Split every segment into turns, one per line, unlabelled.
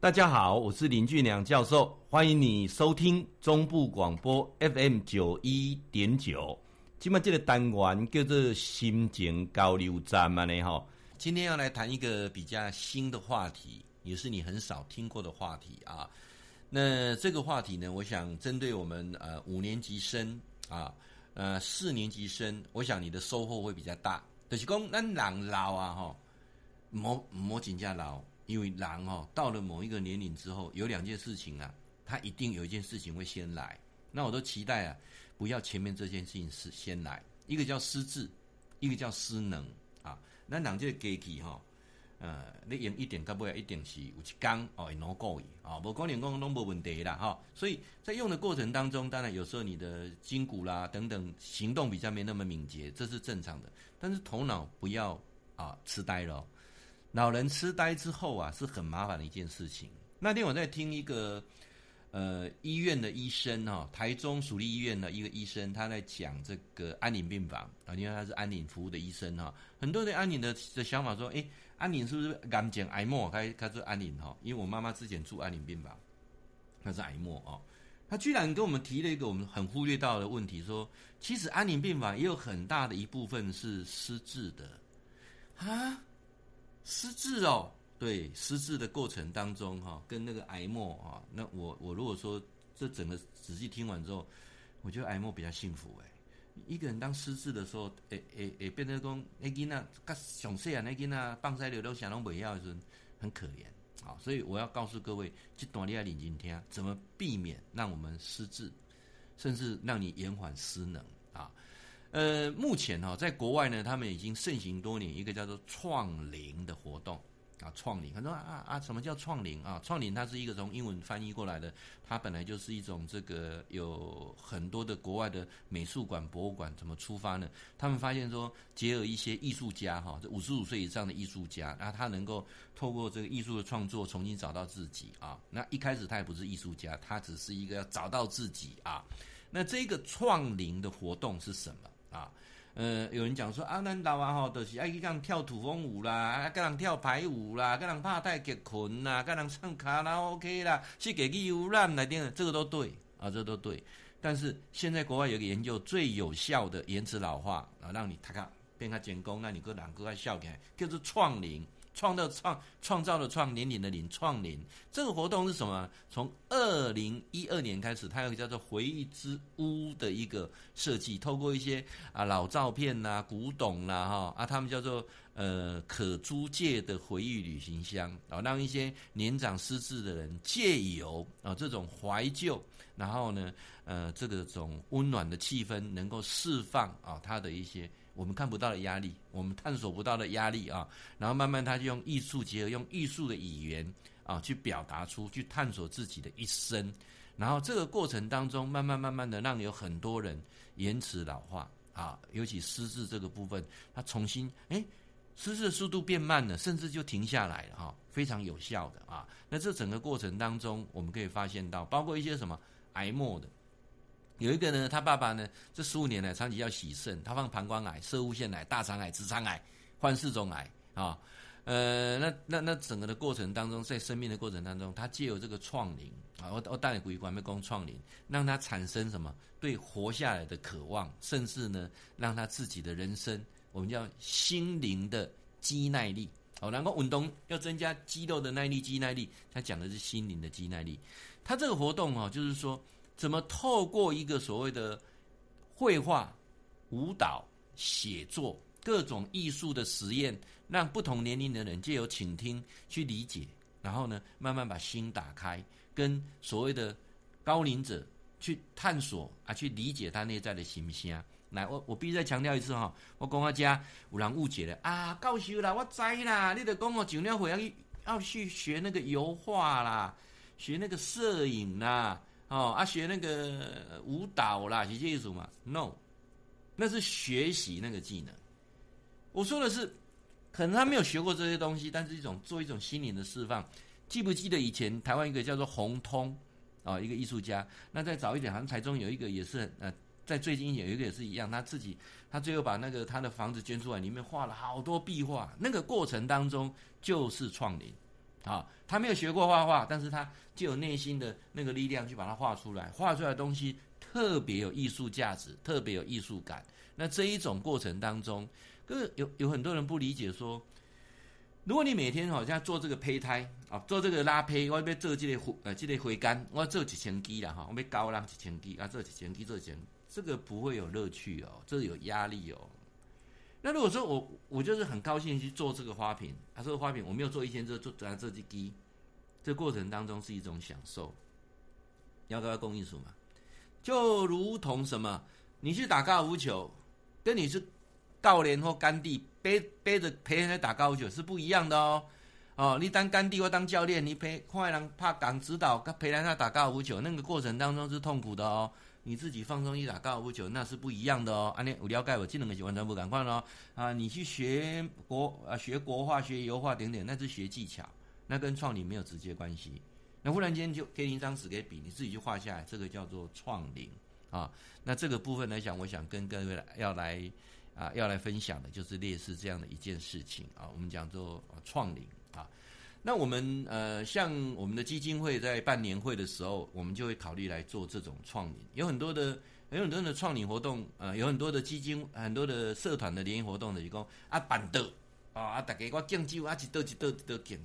大家好，我是林俊良教授，欢迎你收听中部广播 FM 九一点九。今麦这个单元叫做心情交流站嘛呢哈。今天要来谈一个比较新的话题，也是你很少听过的话题啊。那这个话题呢，我想针对我们呃五年级生啊，呃四年级生，我想你的收获会比较大。就是讲咱人老啊哈，莫莫紧张老。因为人哦，到了某一个年龄之后，有两件事情啊，他一定有一件事情会先来。那我都期待啊，不要前面这件事情是先来。一个叫失智，一个叫失能啊。那两件机器哈，呃，你用一点到不了，一点是有一刚哦，会脑过瘾啊。不光连光都没问题啦哈。所以在用的过程当中，当然有时候你的筋骨啦等等行动比较没那么敏捷，这是正常的。但是头脑不要啊痴呆了。老人痴呆之后啊，是很麻烦的一件事情。那天我在听一个呃医院的医生哈、哦，台中属立医院的一个医生，他在讲这个安宁病房啊，因为他是安宁服务的医生哈、很多人安宁的的想法说，诶，安宁是不是癌症癌末开开始安宁哈？因为我妈妈之前住安宁病房，那是癌末哦。他居然跟我们提了一个我们很忽略到的问题，说其实安宁病房也有很大的一部分是失智的啊。失智哦，对，失智的过程当中哈，跟那个癌末啊，那我我如果说这整个仔细听完之后，我觉得癌末比较幸福哎。一个人当失智的时候，诶诶诶，变得讲那囡仔，甲上细啊，那囡仔放在流流想拢不要的时候，很可怜啊。所以我要告诉各位，这段你要认真听，怎么避免让我们失智，甚至让你延缓失能啊。呃，目前哈、哦，在国外呢，他们已经盛行多年，一个叫做创龄的活动啊，创龄。很多啊啊，什么叫创龄啊？创龄它是一个从英文翻译过来的，它本来就是一种这个有很多的国外的美术馆、博物馆怎么出发呢？他们发现说，结合一些艺术家哈，这五十五岁以上的艺术家，那他能够透过这个艺术的创作，重新找到自己啊。那一开始他也不是艺术家，他只是一个要找到自己啊。那这个创龄的活动是什么？啊，呃，有人讲说啊，那老啊吼，就是爱去讲跳土风舞啦，啊，跟人跳排舞啦，跟人拍太极拳啦，跟人唱卡拉 OK 啦，去给个游览来点，这个都对啊，这个都对。但是现在国外有个研究，最有效的延迟老化啊，让你他看变他减工，那你个两个爱笑起来，叫做创龄。创造创创造的创，年龄的龄，创龄这个活动是什么？从二零一二年开始，它有个叫做“回忆之屋”的一个设计，透过一些啊老照片呐、古董啦、啊，哈啊，他们叫做呃可租借的回忆旅行箱啊，让一些年长失智的人借由啊这种怀旧，然后呢呃这个种温暖的气氛，能够释放啊他的一些。我们看不到的压力，我们探索不到的压力啊，然后慢慢他就用艺术结合，用艺术的语言啊，去表达出，去探索自己的一生，然后这个过程当中，慢慢慢慢的让有很多人延迟老化啊，尤其失智这个部分，他重新哎，失智的速度变慢了，甚至就停下来了哈，非常有效的啊。那这整个过程当中，我们可以发现到，包括一些什么癌末的。有一个呢，他爸爸呢，这十五年来长期要洗肾，他放膀胱癌、摄护腺癌、大肠癌、直肠癌，患四种癌啊、呃，那那那整个的过程当中，在生命的过程当中，他借由这个创龄啊，我我带你回关没讲创龄，让他产生什么对活下来的渴望，甚至呢，让他自己的人生，我们叫心灵的肌耐力哦。然后运动要增加肌肉的耐力、肌耐力，他讲的是心灵的肌耐力。他这个活动哦，就是说。怎么透过一个所谓的绘画、舞蹈、写作各种艺术的实验，让不同年龄的人借由倾听去理解，然后呢，慢慢把心打开，跟所谓的高龄者去探索啊，去理解他内在的心声。来，我我必须再强调一次哈，我讲到这有人误解了啊，教授啦，我知啦，你得讲我尽量会要要去学那个油画啦，学那个摄影啦。哦，啊，学那个舞蹈啦，这些意思嘛？No，那是学习那个技能。我说的是，可能他没有学过这些东西，但是一种做一种心灵的释放。记不记得以前台湾一个叫做洪通啊、一个艺术家？那再早一点，好像台中有一个也是，呃，在最近有一个也是一样，他自己他最后把那个他的房子捐出来，里面画了好多壁画。那个过程当中就是创龄，啊，他没有学过画画，但是他就有内心的那个力量去把它画出来，画出来的东西特别有艺术价值，特别有艺术感。那这一种过程当中，可是有有很多人不理解说，如果你每天好像做这个胚胎啊，做这个拉胚，我要做这个呃这个回甘，我要做几千基了哈，我要高浪几千基啊，做几千基做几千，这个不会有乐趣哦，这个有压力哦。那如果说我我就是很高兴去做这个花瓶，啊，这个花瓶我没有做一千只，做做这几基，这过程当中是一种享受，要不要工艺术嘛？就如同什么，你去打高尔夫球。跟你是教练或甘地背背着陪人来打高尔夫球是不一样的哦。哦，你当甘地或当教练，你陪坏人怕敢指导，陪人家打高尔夫球，那个过程当中是痛苦的哦。你自己放松去打高尔夫球，那是不一样的哦。啊，你我了解我技能是完全不敢换哦。啊，你去学国啊，学国画、学油画等等，那是学技巧，那跟创领没有直接关系。那忽然间就给你一张纸给笔，你自己去画下来，这个叫做创领。啊，那这个部分来讲，我想跟各位要来啊，要来分享的就是类似这样的一件事情啊。我们讲做创领啊，那我们呃，像我们的基金会在办年会的时候，我们就会考虑来做这种创领。有很多的有很多的创领活动，呃，有很多的基金，很多的社团的联谊活动的，一共啊板的啊啊，大家我敬酒啊，一道一道一道敬，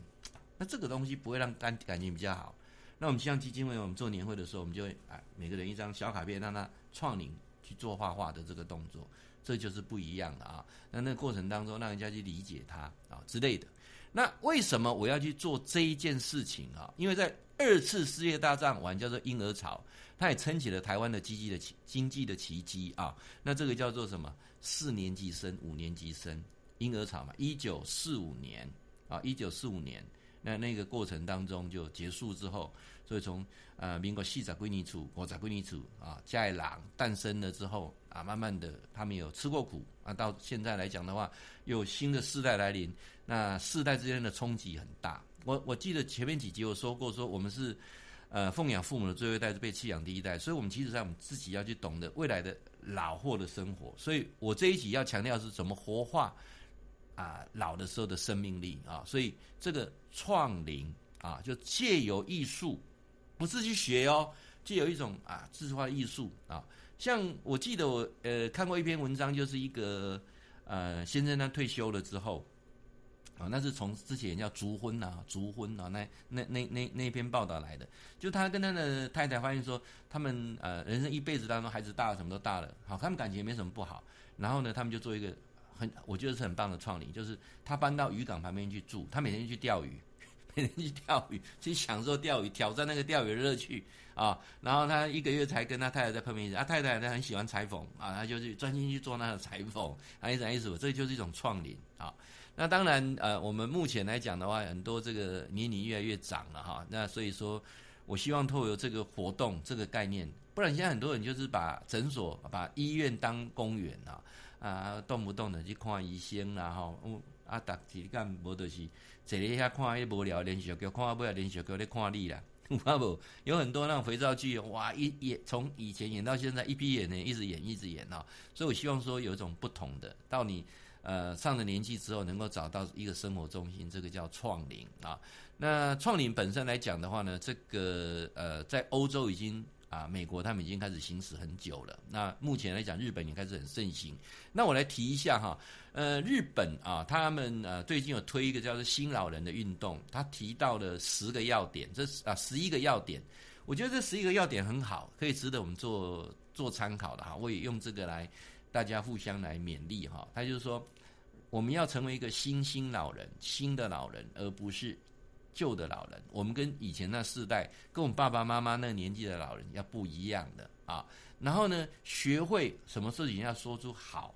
那这个东西不会让感感情比较好。那我们像基金会，我们做年会的时候，我们就会啊，每个人一张小卡片，让他创领去做画画的这个动作，这就是不一样的啊。那那个过程当中，让人家去理解他啊之类的。那为什么我要去做这一件事情啊？因为在二次世界大战完叫做婴儿潮，它也撑起了台湾的经济的奇经济的奇迹啊。那这个叫做什么？四年级生、五年级生婴儿潮嘛。一九四五年啊，一九四五年，那那个过程当中就结束之后。所以从呃民国四十几年初，五十几年初啊，嘉义郎诞生了之后啊，慢慢的他们有吃过苦啊，到现在来讲的话，有新的世代来临，那世代之间的冲击很大。我我记得前面几集我说过，说我们是呃奉养父母的最后一代，是被弃养第一代，所以我们其实在我们自己要去懂得未来的老后的生活。所以我这一集要强调是怎么活化啊老的时候的生命力啊，所以这个创龄啊，就借由艺术。不是去学哦，借有一种啊，自画艺术啊。像我记得我呃看过一篇文章，就是一个呃先生他退休了之后啊，那是从之前叫卒婚呐、啊，卒婚啊，那那那那那篇报道来的。就他跟他的太太发现说，他们呃人生一辈子当中，孩子大了，什么都大了，好，他们感情也没什么不好。然后呢，他们就做一个很我觉得是很棒的创龄，就是他搬到渔港旁边去住，他每天去钓鱼。每天去钓鱼，去享受钓鱼，挑战那个钓鱼的乐趣啊！然后他一个月才跟他太太再碰面一次，啊，太太呢很喜欢裁缝啊，他就去专心去做那个裁缝，啊，意思意思，这就是一种创龄啊。那当然，呃，我们目前来讲的话，很多这个年龄越来越长了哈，那所以说，我希望透过这个活动这个概念，不然现在很多人就是把诊所、把医院当公园啊，啊，动不动的去看医生啦哈，啊，打体干无就是。坐咧遐看迄无聊连续剧，看啊不要连续剧咧看你啦，有无？有很多那种肥皂剧，哇，一演从以前演到现在，一批演呢，一直演一直演啊。所以我希望说有一种不同的，到你呃上了年纪之后，能够找到一个生活中心，这个叫创龄啊。那创龄本身来讲的话呢，这个呃在欧洲已经。啊，美国他们已经开始行驶很久了。那目前来讲，日本也开始很盛行。那我来提一下哈，呃，日本啊，他们呃最近有推一个叫做“新老人”的运动，他提到了十个要点，这啊十一个要点。我觉得这十一个要点很好，可以值得我们做做参考的哈。我也用这个来大家互相来勉励哈。他就是说，我们要成为一个新兴老人，新的老人，而不是。旧的老人，我们跟以前那世代，跟我们爸爸妈妈那个年纪的老人要不一样的啊。然后呢，学会什么事情要说出好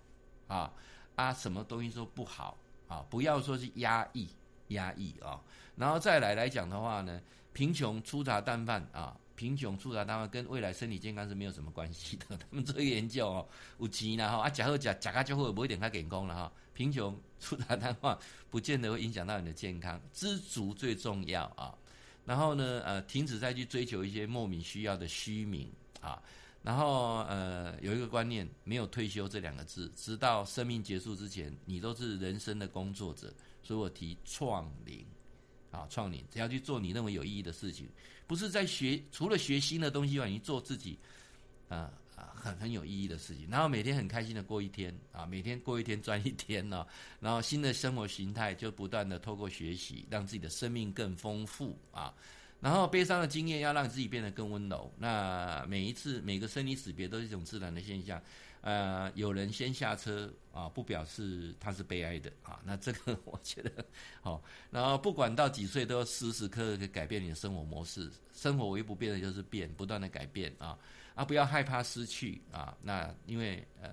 啊啊，什么东西说不好啊，不要说是压抑压抑啊。然后再来来讲的话呢，贫穷粗茶淡饭啊。贫穷、粗茶淡饭跟未来身体健康是没有什么关系的。他们做研究哦，有钱啦哈，啊，假好假假个就会不会点他健康了哈。贫穷、粗茶淡饭不见得会影响到你的健康，知足最重要啊。然后呢，呃，停止再去追求一些莫名需要的虚名啊。然后呃，有一个观念，没有退休这两个字，直到生命结束之前，你都是人生的工作者。所以我提创龄。
啊，创年只要去做你认为有意义的事情，不是在学除了学新的东西外，你做自己啊啊很很有意义的事情，然后每天很开心的过一天啊，每天过一天赚一天呢，然后新的生活形态就不断的透过学习，让自己的生命更丰富啊。然后悲伤的经验要让自己变得更温柔。那每一次每个生离死别都是一种自然的现象。呃，有人先下车啊，不表示他是悲哀的啊。那这个 我觉得好。然后不管到几岁，都要时时刻刻改变你的生活模式。生活唯一不变的就是变，不断的改变啊啊！不要害怕失去啊。那因为呃，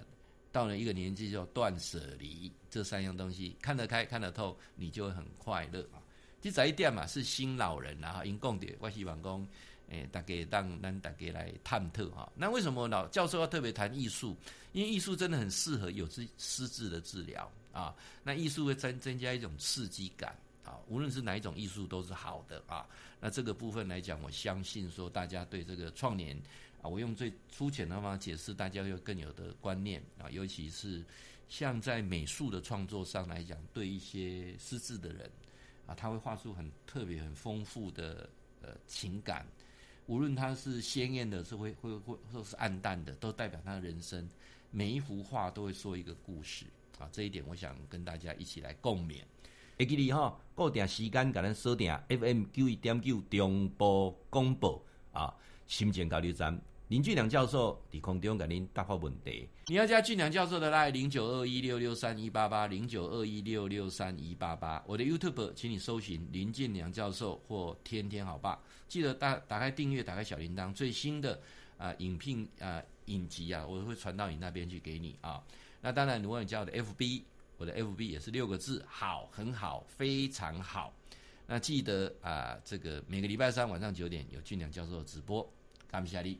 到了一个年纪就断舍离这三样东西，看得开看得透，你就会很快乐啊。第一点嘛，是新老人然后因共点关系员工，诶，大家让让大家来探讨哈。那为什么老教授要特别谈艺术？因为艺术真的很适合有失失智的治疗啊。那艺术会增增加一种刺激感啊，无论是哪一种艺术都是好的啊。那这个部分来讲，我相信说大家对这个创年啊，我用最粗浅的方法解释，大家会更有的观念啊。尤其是像在美术的创作上来讲，对一些失智的人。啊，他会画出很特别、很丰富的呃情感，无论它是鲜艳的，是会会会，或是暗淡的，都代表他的人生。每一幅画都会说一个故事啊，这一点我想跟大家一起来共勉。
会记你哈，固定时间给咱锁定 FM 九一点九中波广播啊，心情交流站。林俊良教授在空中给您答复问题。
你要加俊良教授的拉零九二一六六三一八八零九二一六六三一八八。我的 YouTube，请你搜寻林俊良教授或天天好爸。记得打打开订阅，打开小铃铛，最新的啊、影片啊、影集啊，我会传到你那边去给你啊。那当然，如果你加我的 FB，我的 FB 也是六个字，好，很好，非常好。那记得啊、这个每个礼拜三晚上九点有俊良教授的直播，感谢你。